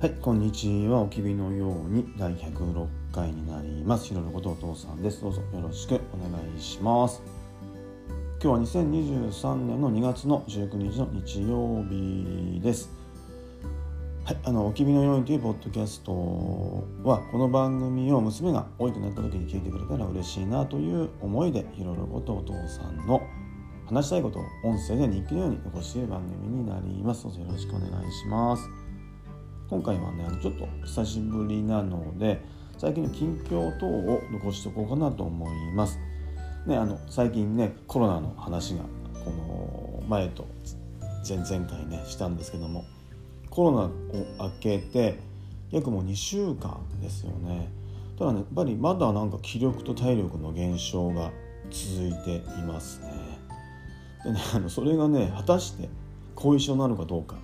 はい、こんにちは。おきびのように第106回になります。ひろのことお父さんです。どうぞよろしくお願いします。今日は2023年の2月の19日の日曜日です。はい、あのおきびのようにというポッドキャストはこの番組を娘が大きくなった時に聞いてくれたら嬉しいなという思いでひろのことお父さんの話したいことを音声で日記のように残している番組になります。どうぞよろしくお願いします。今回はねあのちょっと久しぶりなので最近の近況等を残しておこうかなと思います。ね、あの最近ねコロナの話がこの前と前々回ねしたんですけどもコロナを明けて約もう2週間ですよね。ただねやっぱりまだなんか気力と体力の減少が続いていますね。でねあのそれがね果たして後遺症なのかどうか。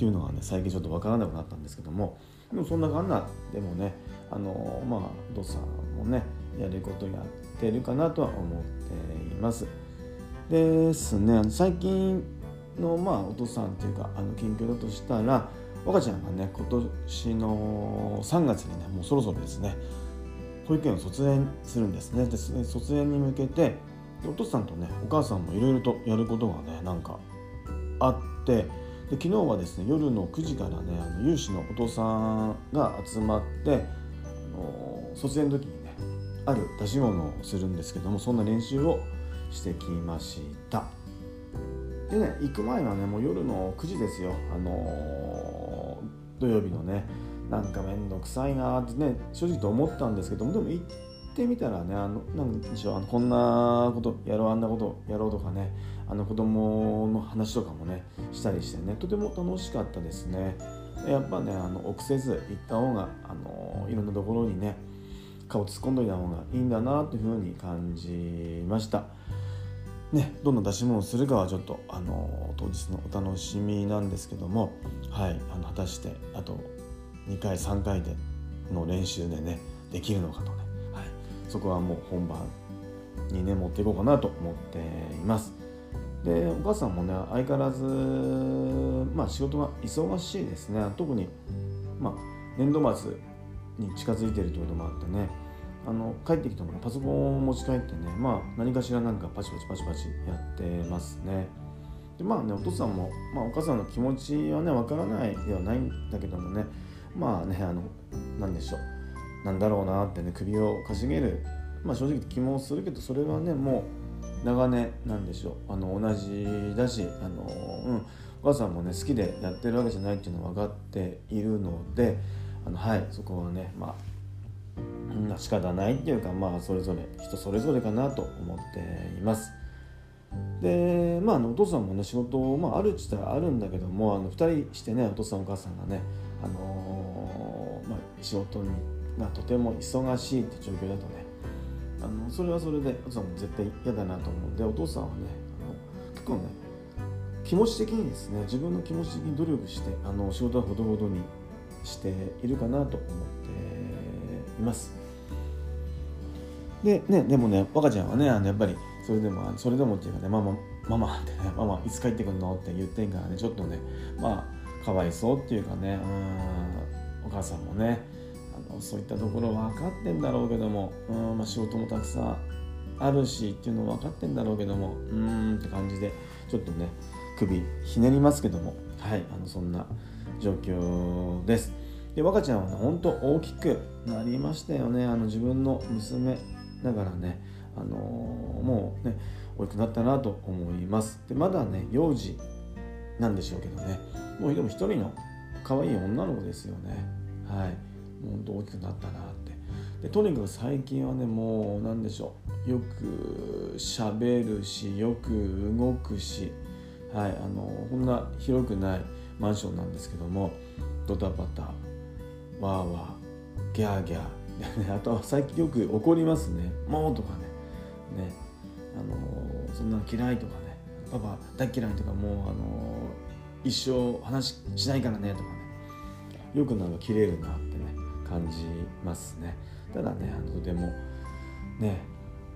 っていうのがね最近ちょっと分からなくなったんですけどもでもそんなかんなでもねあのまあお父さんもねやることやってるかなとは思っています。ですね最近のまあお父さんっていうかあの近況だとしたら若ちゃんがね今年の3月にねもうそろそろですね保育園を卒園するんですね。で卒園に向けてお父さんとねお母さんもいろいろとやることがねなんかあってで昨日はですね夜の9時からねあの有志のお父さんが集まってあの卒園の時にねある出し物をするんですけどもそんな練習をしてきました。でね行く前はねもう夜の9時ですよ。あの土曜日のねなんか面倒くさいなってね正直と思ったんですけどもでも行ってみたらねあのなんでしょうあのこんなことやろうあんなことやろうとかねあの子供の話とかもねしたりしてねとても楽しかったですね。やっぱねあの臆せず行った方があのいろんなところにね顔突っ込んどいた方がいいんだなというふうに感じました。ねどんな出し物をするかはちょっとあの当日のお楽しみなんですけどもはいあの果たしてあと2回3回での練習でねできるのかとね、はい、そこはもう本番にね持っていこうかなと思っています。でお母さんもね相変わらず、まあ、仕事が忙しいですね。特に、まあ、年度末に近づいてるということもあってね。あの帰ってきてもパソコンを持ち帰ってね、まあ、何かしらなんかパチパチパチパチやってますね。でまあねお父さんも、まあ、お母さんの気持ちはねわからないではないんだけどもね。まあねあの何でしょう。なんだろうなってね首をかしげる。まあ正直気もするけどそれはねもう長年なんでしょう。あの同じだしあの、うん、お母さんもね好きでやってるわけじゃないっていうのは分かっているのであのはいそこはねまあうん、仕方ないっていうかまあそれぞれ人それぞれかなと思っています。でまあ、お父さんもね仕事、まあ、あるっつったらあるんだけどもあの2人してねお父さんお母さんがね、あのー、まあ、仕事にがとても忙しいって状況だとねあのそれはそれでお父さんも絶対嫌だなと思う。んでお父さんはねあの結構ね気持ち的にですね自分の気持ち的に努力してあの仕事はほどほどにしているかなと思っています。でねでもね若ちゃんはねあのやっぱりそれでもそれでもっていうかねママママってね ママいつ帰ってくるのって言ってんからねちょっとねまあかわいそうっていうかねうんお母さんもねそういったところ分かってんだろうけどもうん、まあ、仕事もたくさんあるしっていうの分かってんだろうけどもうーんって感じでちょっとね首ひねりますけどもはいあのそんな状況です。で若ちゃんはねほんと大きくなりましたよね。あの自分の娘だからねあのー、もうね大きくなったなと思います。でまだね幼児なんでしょうけどね。もうでも一人の可愛い女の子ですよね。はい。もうほんと大きくなったなって。でとにかく最近はねもう何でしょう。よくしゃべるしよく動くし。はいあのこんな広くないマンションなんですけどもドタバタわーわーギャーギャーあとは最近よく怒りますね「もう」とかね。ねあの、そんなの嫌いとかね。パパ大嫌いとかもう、あの、一生話しないからねとかね。よくなんか切れるな。って感じますね。ただねとてもね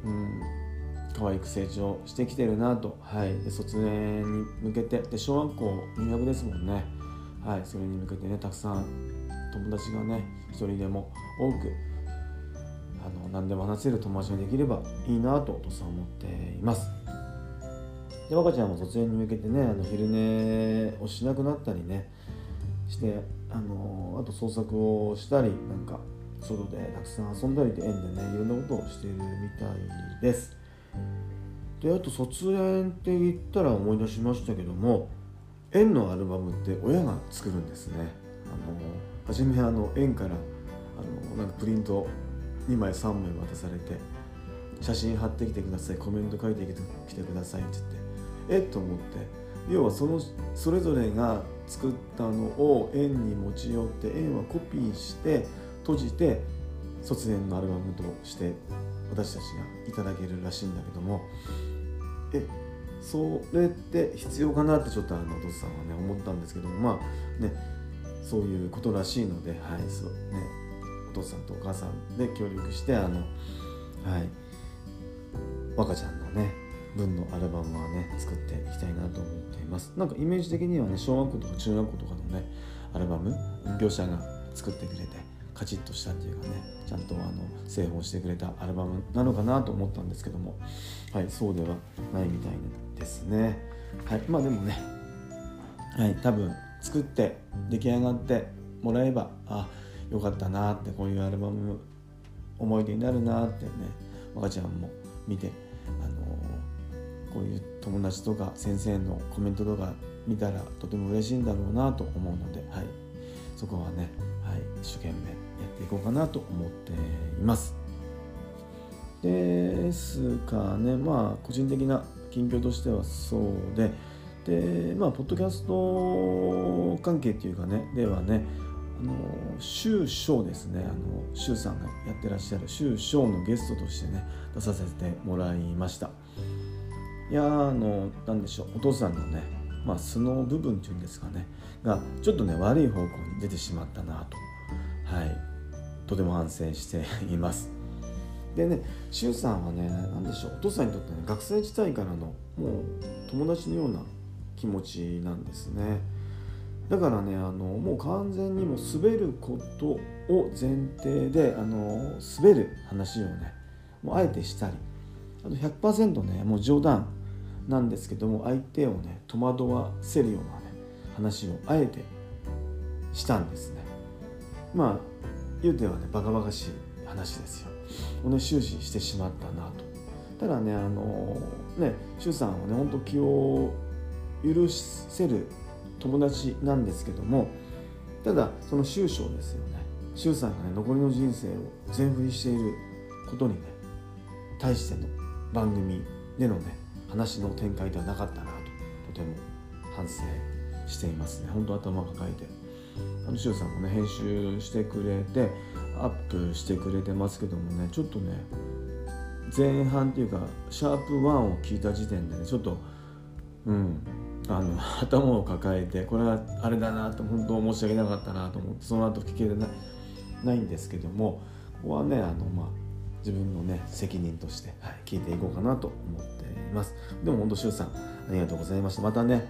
うん可愛く成長してきてるなと、はい、で卒園に向けて。で小学校入学ですもんね、はい、それに向けてねたくさん友達がね一人でも多くあの何でも話せる友達ができればいいなとお父さん思っています。で若ちゃんも卒園に向けてねあの昼寝をしなくなったりねしてあのあと創作をしたりなんか外でたくさん遊んだりで園でねいろんなことをしているみたいです。であと卒園って言ったら思い出しましたけども園のアルバムって親が作るんですね。あの初めあの園からあのなんかプリント2枚3枚渡されて写真貼ってきてくださいコメント書いてきてくださいって言ってえっと思って。要はそのそれぞれが作ったのを園に持ち寄って園はコピーして閉じて卒園のアルバムとして私たちがいただけるらしいんだけどもえそれって必要かなってちょっとあのお父さんはね思ったんですけどもまあねそういうことらしいのではいそうねお父さんとお母さんで協力してあのはい若ちゃんのね分のアルバムはね作っていきたいなと思っています。なんかイメージ的にはね小学校とか中学校とかのねアルバム業者が作ってくれてカチッとしたっていうかねちゃんとあの製本してくれたアルバムなのかなと思ったんですけども。はいそうではないみたいですね。はいまあでもねはい多分作って出来上がってもらえばあよかったなってこういうアルバム思い出になるなってね若ちゃんも見てあのこういう友達とか先生のコメントとか見たらとても嬉しいんだろうなと思うので、はい、そこはね、はい、一生懸命やっていこうかなと思っています。ですかね。まあ個人的な近況としてはそうででまあポッドキャスト関係っていうかねではねあの週章ですね。あの周さんがやってらっしゃる週章のゲストとしてね出させてもらいました。いやあの何でしょうお父さんのねまあ素の部分っていうんですかねがちょっとね悪い方向に出てしまったなと。はい。とても反省しています。でね周さんはね何でしょうお父さんにとってね学生時代からのもう友達のような気持ちなんですね。だからねあのもう完全にも滑ることを前提であの滑る話をねもうあえてしたりあと100%ねもう冗談。なんですけども相手をね戸惑わせるようなね話をあえてしたんですね。まあ言うてはねバカバカしい話ですよ。をね終始してしまったなと。ただねあのね周さんはね本当気を許せる友達なんですけどもただその終章ですよね。周さんがね残りの人生を全振りしていることにね対しての番組でのね話の展開ではなかったなととても反省していますね。本当頭を抱えてあの周さんもね編集してくれてアップしてくれてますけどもねちょっとね前半っていうかシャープ1を聞いた時点でねちょっとうんあの頭を抱えてこれはあれだなと本当申し訳なかったなと思ってその後聞けてないないんですけどもここはねあのまあ自分のね責任として、はい、聞いていこうかなと思っています。でも本当周さんありがとうございました。またね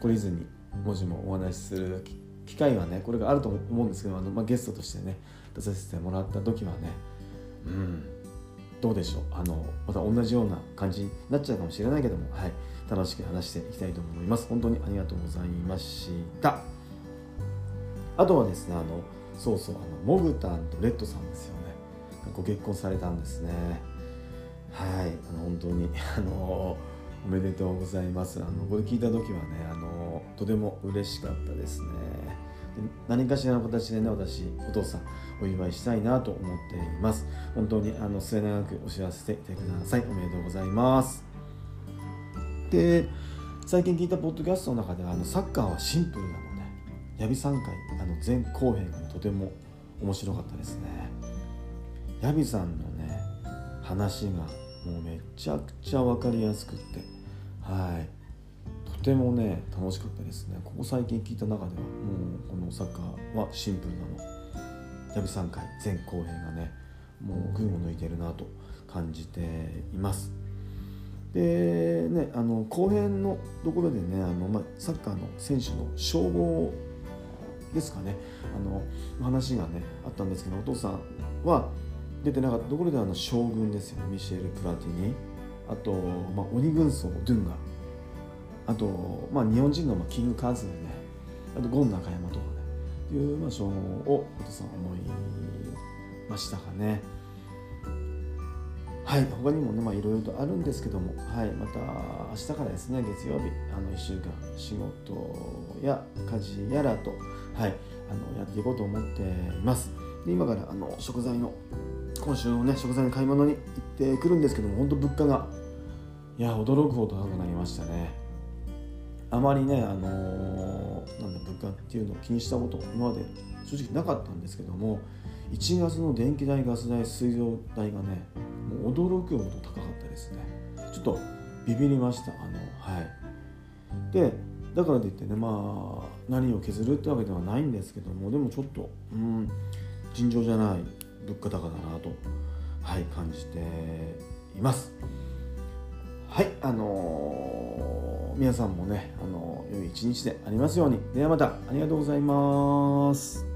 懲りずに文字もお話しする機会はねこれがあると思うんですけどあの、まあ、ゲストとしてね出させてもらった時はねうんどうでしょう？あのまた同じような感じになっちゃうかもしれないけども、はい、楽しく話していきたいと思います。本当にありがとうございました。あとはですねあのそうそうあのモグタンとレッドさんですよ。ご結婚されたんですね。はい。あの本当に あのおめでとうございます。あのこれ聞いた時はねあのとても嬉しかったですね。何かしらの形でね私お父さんお祝いしたいなと思っています。本当にあの末永くお知らせててください。おめでとうございます。で最近聞いたポッドキャストの中ではあのサッカーはシンプルなのねヤビ3回あの前後編が、とても面白かったですね。ヤビさんのね話がもうめちゃくちゃ分かりやすくって。はい。とてもね楽しかったですね。ここ最近聞いた中ではもうこのサッカーはシンプルなの。ヤビ3回前後編がねもう群を抜いてるなと感じています。でねあの後編のところでねあの、ま、サッカーの選手の称号ですかね。あの話がねあったんですけどお父さんは出てなかったところであの将軍ですよミシェル・プラティニ。あと、まあ、鬼軍曹ドゥンガ。あと、まあ、日本人のキングカズね。あとゴン中山とかね。いう、まあ、称号をお父さん思いましたかね。はい他にもねまあいろいろとあるんですけども。はいまた明日からですね月曜日あの1週間仕事や家事やらとはいあのやっていこうと思っています。で今からあの食材の今週のね食材の買い物に行ってくるんですけども本当物価が。いや驚くほど高くなりましたね。あまりねあのー、なんだ物価っていうのを気にしたこと今まで正直なかったんですけども1月の電気代ガス代水道代がねもう驚くほど高かったですね。ちょっとビビりましたあのはい。でだからといってねまあ何を削るってわけではないんですけどもでもちょっとうん尋常じゃない物価高だなと、はい、感じています。はいあのー、皆さんもね、あのー、良い一日でありますように。ではまたありがとうございます。